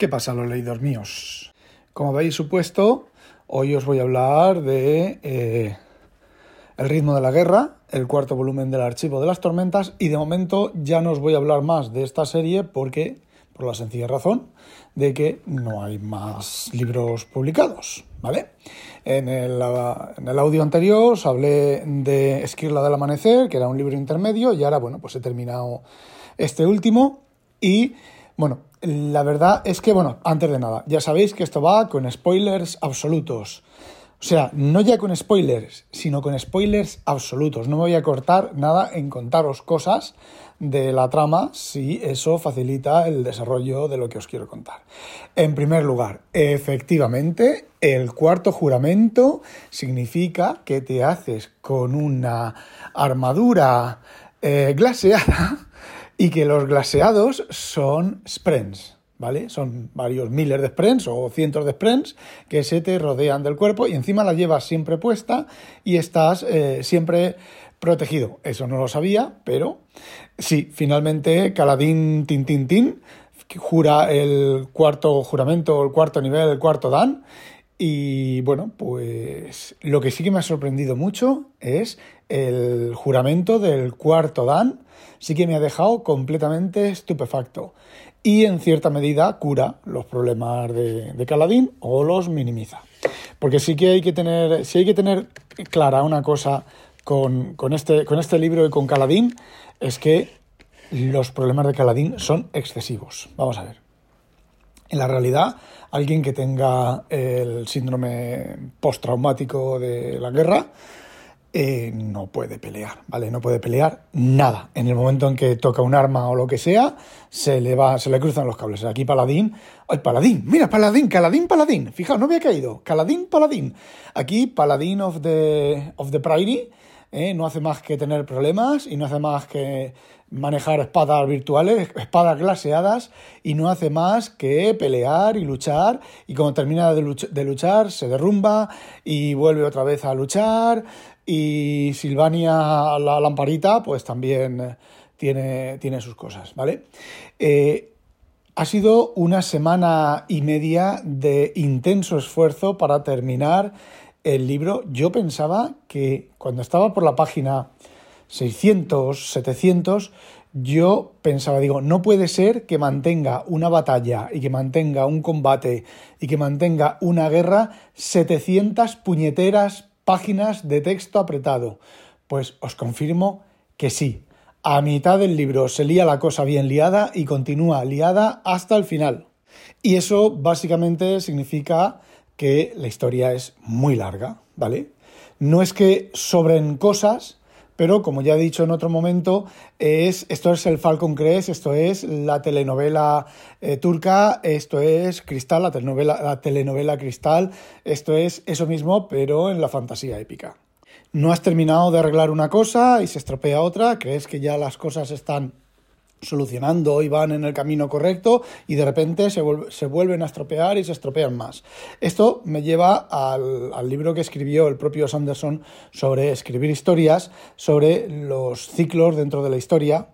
¿Qué pasa, los leídos míos? Como habéis supuesto, hoy os voy a hablar de eh, El ritmo de la guerra, el cuarto volumen del Archivo de las Tormentas, y de momento ya no os voy a hablar más de esta serie porque, por la sencilla razón de que no hay más libros publicados, ¿vale? En el, audio anterior os hablé de Esquirla del Amanecer, que era un libro intermedio, y ahora, bueno, pues he terminado este último y, bueno, la verdad es que, bueno, antes de nada, ya sabéis que esto va con spoilers absolutos. O sea, no ya con spoilers, sino con spoilers absolutos. No me voy a cortar nada en contaros cosas de la trama si eso facilita el desarrollo de lo que os quiero contar. En primer lugar, efectivamente, el cuarto juramento significa que te haces con una armadura eh, glaseada y que los glaseados son sprints, ¿vale? Son varios miles de sprints o cientos de sprints que se te rodean del cuerpo y encima la llevas siempre puesta y estás eh, siempre protegido. Eso no lo sabía, pero sí, finalmente Caladín Tin Tin Tin jura el cuarto juramento, el cuarto nivel, el cuarto dan. Y bueno, pues lo que sí que me ha sorprendido mucho es el juramento del cuarto dan sí que me ha dejado completamente estupefacto y en cierta medida cura los problemas de, Caladín o los minimiza. Porque sí que hay que tener, sí hay que tener clara una cosa con, este, con este libro y con Caladín, es que los problemas de Caladín son excesivos. Vamos a ver. En la realidad, alguien que tenga el síndrome postraumático de la guerra, eh, no puede pelear, ¿vale? No puede pelear nada. En el momento en que toca un arma o lo que sea, se le va, se le cruzan los cables. Aquí Paladín, ¡ay, Paladín! Mira, Paladín, Caladín, Paladín. Fijaos, no había caído. Caladín, Paladín. Aquí Paladín of the, of the Prairie ¿eh? no hace más que tener problemas y no hace más que manejar espadas virtuales, espadas glaseadas y no hace más que pelear y luchar y cuando termina de, luchar se derrumba y vuelve otra vez a luchar y Silvania, la lamparita, pues también eh, tiene, tiene sus cosas, ¿vale? Eh, ha sido una semana y media de intenso esfuerzo para terminar el libro. Yo pensaba que cuando estaba por la página 600, 700, yo pensaba, digo, no puede ser que mantenga una batalla y que mantenga un combate y que mantenga una guerra 700 puñeteras páginas de texto apretado. Pues os confirmo que sí. A mitad del libro se lía la cosa bien liada y continúa liada hasta el final. Y eso básicamente significa que la historia es muy larga, ¿vale? No es que sobren cosas, pero como ya he dicho en otro momento, es, esto es el Falcon Crest, esto es la telenovela eh, turca, esto es Cristal, la telenovela, la telenovela Cristal, esto es eso mismo, pero en la fantasía épica. No has terminado de arreglar una cosa y se estropea otra, crees que ya las cosas están solucionando y van en el camino correcto y de repente se, vuelven a estropear y se estropean más. Esto me lleva al, al, libro que escribió el propio Sanderson sobre escribir historias, sobre los ciclos dentro de la historia,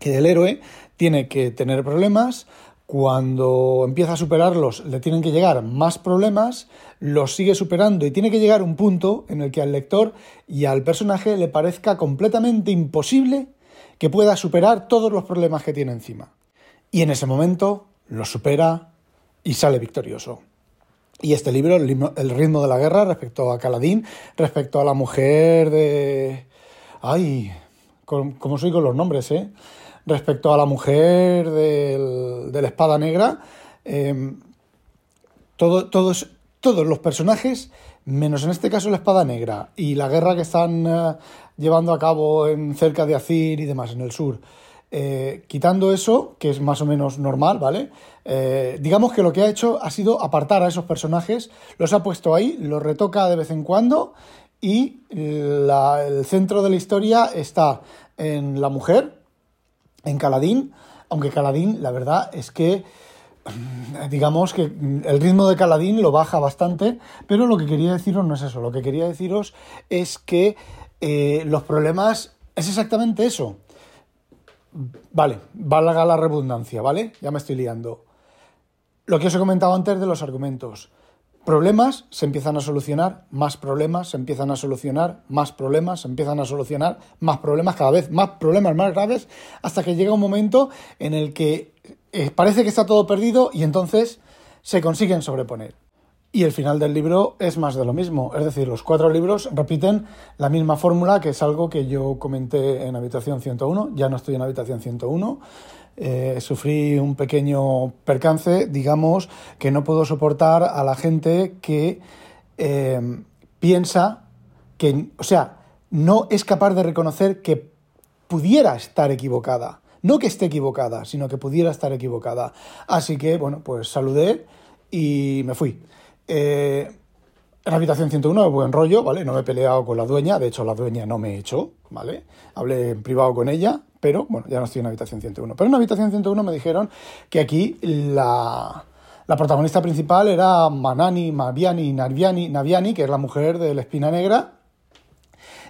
que el héroe tiene que tener problemas, cuando empieza a superarlos le tienen que llegar más problemas, los sigue superando y tiene que llegar un punto en el que al lector y al personaje le parezca completamente imposible que pueda superar todos los problemas que tiene encima. Y en ese momento lo supera y sale victorioso. Y este libro, El ritmo de la guerra, respecto a Caladín, respecto a la mujer de... Ay, como soy con los nombres, ¿eh? Respecto a la mujer del, de la espada negra, em, todos, todos los personajes, menos en este caso la espada negra y la guerra que están eh, llevando a cabo en cerca de Azir y demás, en el sur. eh, quitando eso, que es más o menos normal, ¿vale? Eh, digamos que lo que ha hecho ha sido apartar a esos personajes, los ha puesto ahí, los retoca de vez en cuando y el centro de la historia está en la mujer, en Caladín, aunque Caladín, la verdad es que digamos que el ritmo de Caladín lo baja bastante, pero lo que quería deciros no es eso, lo que quería deciros es que eh, los problemas es exactamente eso. Vale, valga la redundancia, ¿vale? Ya me estoy liando. Lo que os he comentado antes de los argumentos. Problemas se empiezan a solucionar, más problemas se empiezan a solucionar, más problemas se empiezan a solucionar, más problemas, cada vez más problemas más graves, hasta que llega un momento en el que eh, parece que está todo perdido y entonces se consiguen sobreponer. Y el final del libro es más de lo mismo, es decir, los cuatro libros repiten la misma fórmula, que es algo que yo comenté en Habitación 101, ya no estoy en Habitación 101, eh, sufrí un pequeño percance, digamos, que no puedo soportar a la gente que eh, piensa que, o sea, no es capaz de reconocer que pudiera estar equivocada. No que esté equivocada, sino que pudiera estar equivocada. Así que, bueno, pues saludé y me fui. Eh, en la habitación 101 buen rollo, ¿vale? No me he peleado con la dueña, de hecho la dueña no me echó, ¿vale? Hablé en privado con ella, pero bueno, ya no estoy en la habitación 101. Pero en la habitación 101 me dijeron que aquí la, la protagonista principal era Manani Maviani Naviani, Naviani, que es la mujer de la espina negra,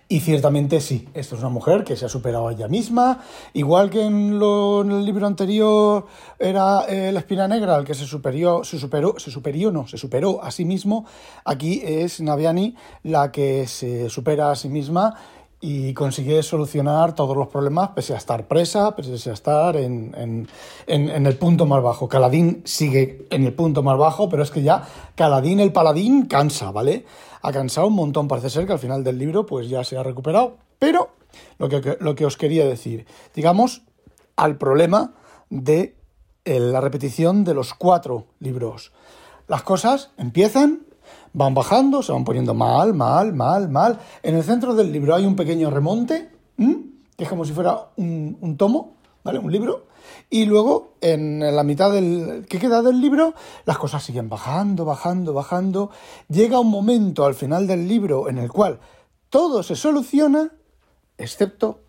y ciertamente sí, esto es una mujer que se ha superado a ella misma, igual que en, lo, en el libro anterior era eh, la espina negra el que se superó, se superó, se superó, no, se superó a sí mismo, aquí es Naviani la que se supera a sí misma y consigue solucionar todos los problemas pese a estar presa, pese a estar en, en, en, el punto más bajo. Caladín sigue en el punto más bajo, pero es que ya Caladín el paladín cansa, ¿vale? Ha cansado un montón, parece ser que al final del libro pues ya se ha recuperado, pero lo que, lo que os quería decir, digamos, al problema de eh, la repetición de los cuatro libros. Las cosas empiezan van bajando, se van poniendo mal, mal, mal, mal. En el centro del libro hay un pequeño remonte, que es como si fuera un, tomo, ¿vale? Un libro. Y luego, en la mitad del que queda del libro, las cosas siguen bajando, bajando, bajando. Llega un momento al final del libro en el cual todo se soluciona, excepto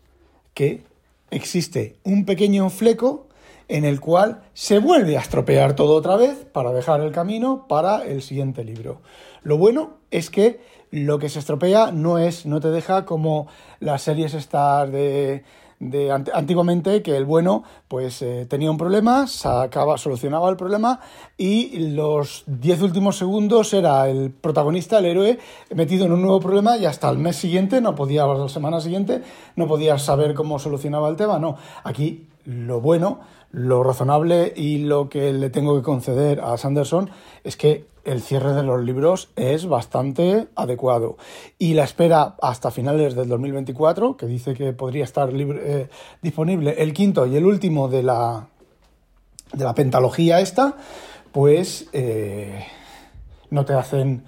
que existe un pequeño fleco en el cual se vuelve a estropear todo otra vez para dejar el camino para el siguiente libro. Lo bueno es que lo que se estropea no es, no te deja como las series de, de antiguamente que el bueno pues eh, tenía un problema, sacaba, solucionaba el problema y los diez últimos segundos era el protagonista, el héroe, metido en un nuevo problema y hasta el mes siguiente no podía, la semana siguiente no podía saber cómo solucionaba el tema, no, aquí lo bueno lo razonable y lo que le tengo que conceder a Sanderson es que el cierre de los libros es bastante adecuado. Y la espera hasta finales del 2024, que dice que podría estar eh, disponible el quinto y el último de la, de la pentalogía esta, pues eh, no te hacen,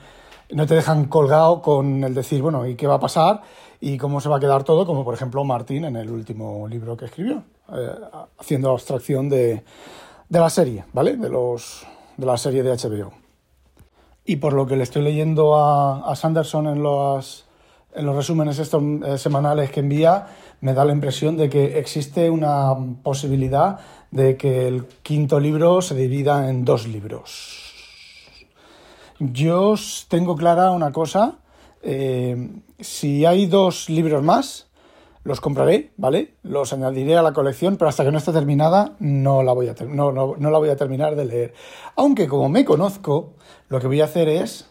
no te dejan colgado con el decir, bueno, ¿y qué va a pasar? ¿Y cómo se va a quedar todo? Como por ejemplo Martín en el último libro que escribió. Eh, haciendo abstracción de, de, la serie, ¿vale? De, los, de la serie de HBO. Y por lo que le estoy leyendo a, a Sanderson en los, en los resúmenes estos eh, semanales que envía, me da la impresión de que existe una posibilidad de que el quinto libro se divida en dos libros. Yo tengo clara una cosa, eh, si hay dos libros más, los compraré, ¿vale? Los añadiré a la colección, pero hasta que no esté terminada no la voy a, no, no, no la voy a terminar de leer. Aunque como me conozco, lo que voy a hacer es,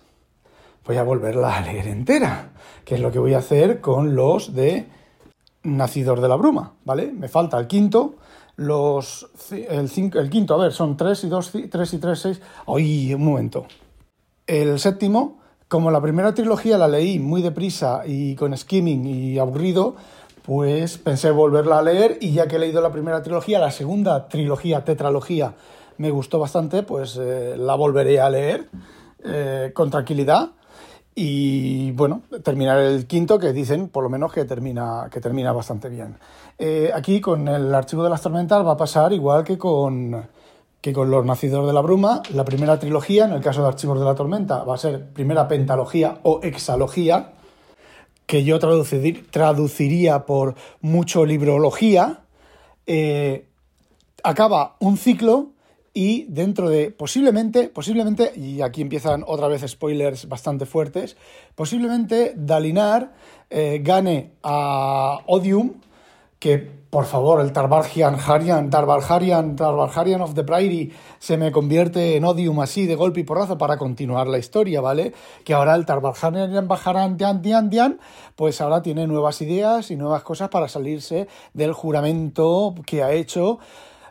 voy a volverla a leer entera, que es lo que voy a hacer con los de Nacidor de la Bruma, ¿vale? Me falta el quinto, los, el, cinco, el quinto, a ver, son 3 y 2, 3 y 3, 6. ¡Ay, un momento! El séptimo, como la primera trilogía la leí muy deprisa y con skimming y aburrido, pues pensé volverla a leer y ya que he leído la primera trilogía, la segunda trilogía, tetralogía, me gustó bastante, pues eh, la volveré a leer eh, con tranquilidad. y bueno, terminar el quinto que dicen por lo menos que termina, que termina bastante bien. Eh, aquí con el archivo de las tormentas va a pasar igual que con, que con Los Nacidos de la Bruma. La primera trilogía, en el caso de Archivos de la Tormenta, va a ser primera pentalogía o exalogía, que yo traduciría por mucho librología. Eh, acaba un ciclo y dentro de posiblemente, posiblemente, y aquí empiezan otra vez spoilers bastante fuertes, posiblemente Dalinar eh, gane a Odium, que por favor el Tarbarjian Harian, Tarbarjarian, Tarbarjarian of the Prairie se me convierte en Odium así de golpe y porrazo para continuar la historia, ¿vale? Que ahora el Tarbarjarian Bajaran Dian Dian Dian, pues ahora tiene nuevas ideas y nuevas cosas para salirse del juramento que ha hecho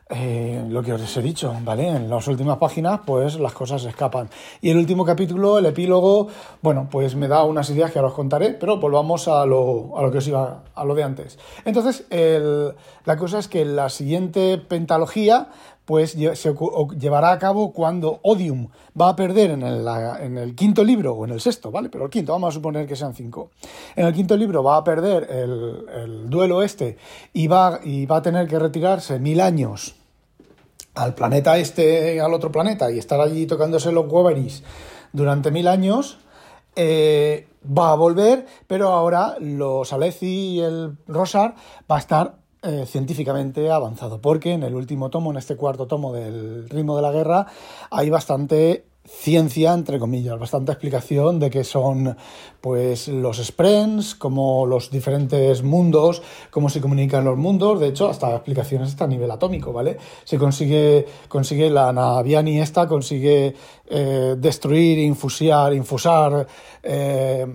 eh, lo que os he dicho, ¿vale? En las últimas páginas, pues las cosas escapan. Y el último capítulo, el epílogo, bueno, pues me da unas ideas que ahora os contaré, pero volvamos a lo, a lo que os iba, a lo de antes. Entonces, la cosa es que la siguiente pentalogía, pues se llevará a cabo cuando Odium va a perder en el, en el, quinto libro, o en el sexto, ¿vale? Pero el quinto, vamos a suponer que sean cinco. En el quinto libro va a perder el, el duelo este y va, y va a tener que retirarse mil años al planeta este, al otro planeta, y estar allí tocándose los Wolverines durante mil años, eh, va a volver, pero ahora los Aleci y el Rosar va a estar eh, científicamente avanzado, porque en el último tomo, en este cuarto tomo del ritmo de la guerra, hay bastante ciencia, entre comillas, bastante explicación de qué son pues los sprints, como los diferentes mundos, cómo se comunican los mundos, de hecho, hasta explicaciones hasta a nivel atómico, ¿vale? Se consigue, consigue la Naviani esta, consigue eh, destruir, infusiar, infusar eh,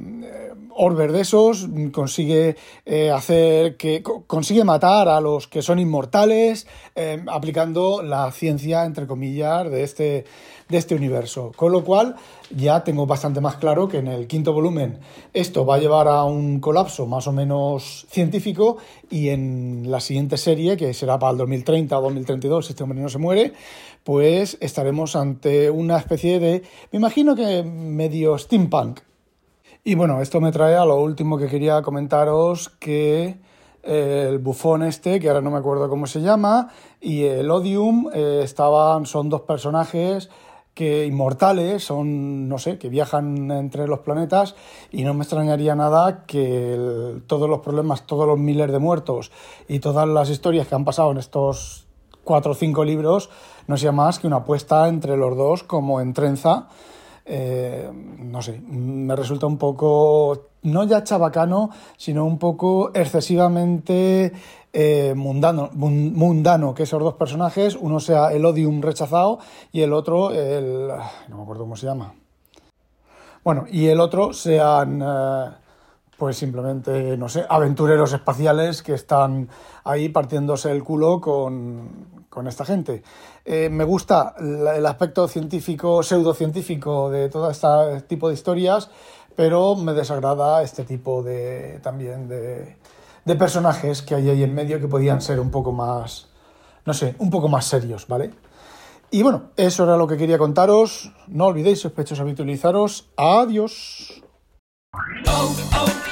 de esos, consigue eh, hacer que consigue matar a los que son inmortales, eh, aplicando la ciencia, entre comillas, de este, de este universo. Con lo cual, ya tengo bastante más claro que en el quinto volumen esto va a llevar a un colapso más o menos científico y en la siguiente serie, que será para el 2030 o 2032, si este hombre no se muere, pues estaremos ante una especie de, me imagino que medio steampunk. Y bueno, esto me trae a lo último que quería comentaros, que el bufón este, que ahora no me acuerdo cómo se llama, y el Odium eh, estaban, son dos personajes que inmortales, son, no sé, que viajan entre los planetas y no me extrañaría nada que todos los problemas, todos los miles de muertos y todas las historias que han pasado en estos cuatro o cinco libros no sea más que una apuesta entre los dos como en trenza. Eh, no sé, me resulta un poco, no ya chabacano, sino un poco excesivamente eh, mundano, mundano que esos dos personajes, uno sea el Odium rechazado y el otro, el... no me acuerdo cómo se llama. Bueno, y el otro sean, eh, pues simplemente, no sé, aventureros espaciales que están ahí partiéndose el culo con, con esta gente. Eh, me gusta el aspecto científico, pseudocientífico de todo este tipo de historias, pero me desagrada este tipo de también de, de personajes que hay ahí en medio que podían ser un poco más, no sé, un poco más serios, ¿vale? Y bueno, eso era lo que quería contaros. No olvidéis, sospechosos, habitualizaros. Adiós. Oh, oh,